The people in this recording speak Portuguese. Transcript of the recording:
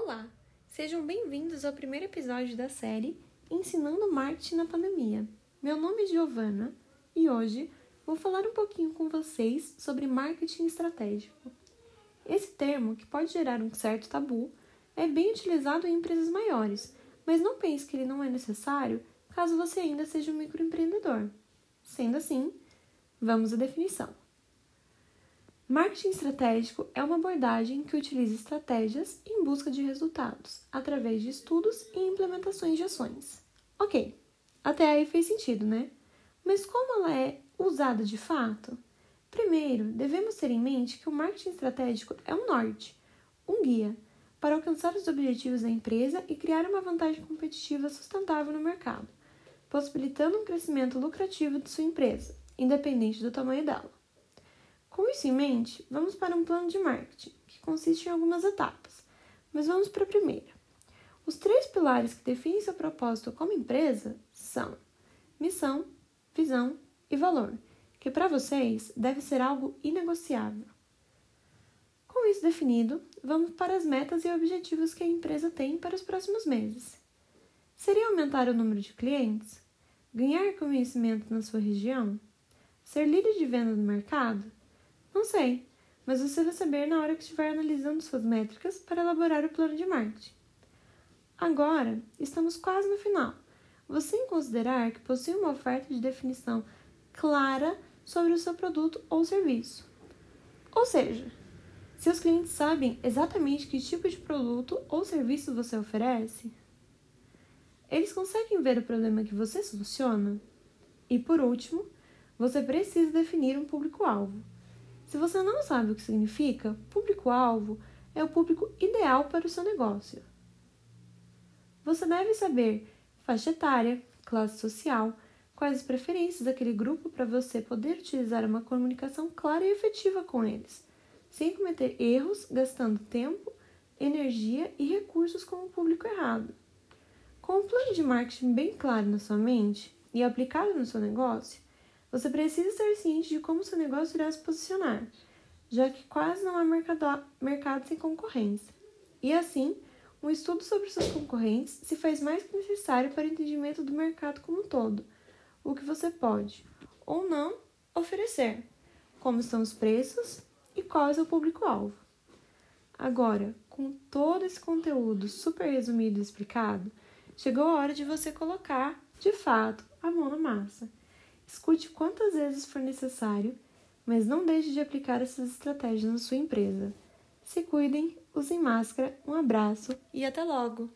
Olá, sejam bem-vindos ao primeiro episódio da série Ensinando Marketing na Pandemia. Meu nome é Giovana e hoje vou falar um pouquinho com vocês sobre marketing estratégico. Esse termo, que pode gerar um certo tabu, é bem utilizado em empresas maiores, mas não pense que ele não é necessário caso você ainda seja um microempreendedor. Sendo assim, vamos à definição. Marketing estratégico é uma abordagem que utiliza estratégias em busca de resultados, através de estudos e implementações de ações. Ok, até aí fez sentido, né? Mas como ela é usada de fato? Primeiro, devemos ter em mente que o marketing estratégico é um norte, um guia, para alcançar os objetivos da empresa e criar uma vantagem competitiva sustentável no mercado, possibilitando um crescimento lucrativo de sua empresa, independente do tamanho dela. Com isso em mente, vamos para um plano de marketing, que consiste em algumas etapas. Mas vamos para a primeira. Os três pilares que definem seu propósito como empresa são missão, visão e valor, que para vocês deve ser algo inegociável. Com isso definido, vamos para as metas e objetivos que a empresa tem para os próximos meses. Seria aumentar o número de clientes? Ganhar conhecimento na sua região? Ser líder de venda no mercado? Não sei, mas você vai saber na hora que estiver analisando suas métricas para elaborar o plano de marketing. Agora, estamos quase no final. Você em considerar que possui uma oferta de definição clara sobre o seu produto ou serviço. Ou seja, seus clientes sabem exatamente que tipo de produto ou serviço você oferece? Eles conseguem ver o problema que você soluciona? E por último, você precisa definir um público-alvo. Se você não sabe o que significa, público-alvo é o público ideal para o seu negócio. Você deve saber faixa etária, classe social, quais as preferências daquele grupo para você poder utilizar uma comunicação clara e efetiva com eles, sem cometer erros, gastando tempo, energia e recursos com o público errado. Com um plano de marketing bem claro na sua mente e aplicado no seu negócio, você precisa estar ciente de como seu negócio irá se posicionar, já que quase não há mercado, mercado sem concorrência. E assim, um estudo sobre seus concorrentes se faz mais que necessário para o entendimento do mercado como um todo, o que você pode ou não oferecer, como estão os preços e qual é o público-alvo. Agora, com todo esse conteúdo super resumido e explicado, chegou a hora de você colocar, de fato, a mão na massa Escute quantas vezes for necessário, mas não deixe de aplicar essas estratégias na sua empresa. Se cuidem, usem máscara, um abraço e até logo!